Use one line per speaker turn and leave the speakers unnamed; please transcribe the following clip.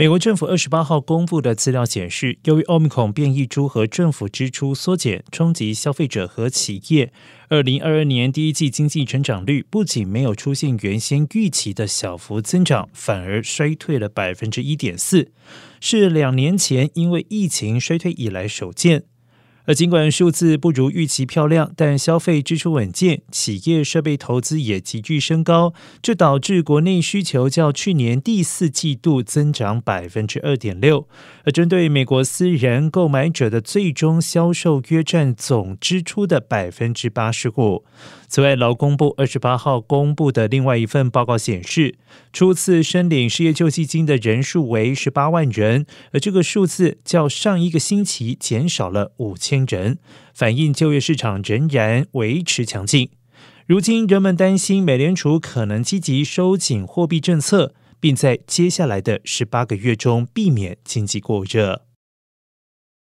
美国政府二十八号公布的资料显示，由于奥密克戎变异株和政府支出缩减冲击消费者和企业，二零二二年第一季经济成长率不仅没有出现原先预期的小幅增长，反而衰退了百分之一点四，是两年前因为疫情衰退以来首见。而尽管数字不如预期漂亮，但消费支出稳健，企业设备投资也急剧升高，这导致国内需求较去年第四季度增长百分之二点六。而针对美国私人购买者的最终销售约占总支出的百分之八十五。此外，劳工部二十八号公布的另外一份报告显示，初次申领失业救济金的人数为十八万人，而这个数字较上一个星期减少了五千人，反映就业市场仍然维持强劲。如今，人们担心美联储可能积极收紧货币政策，并在接下来的十八个月中避免经济过热。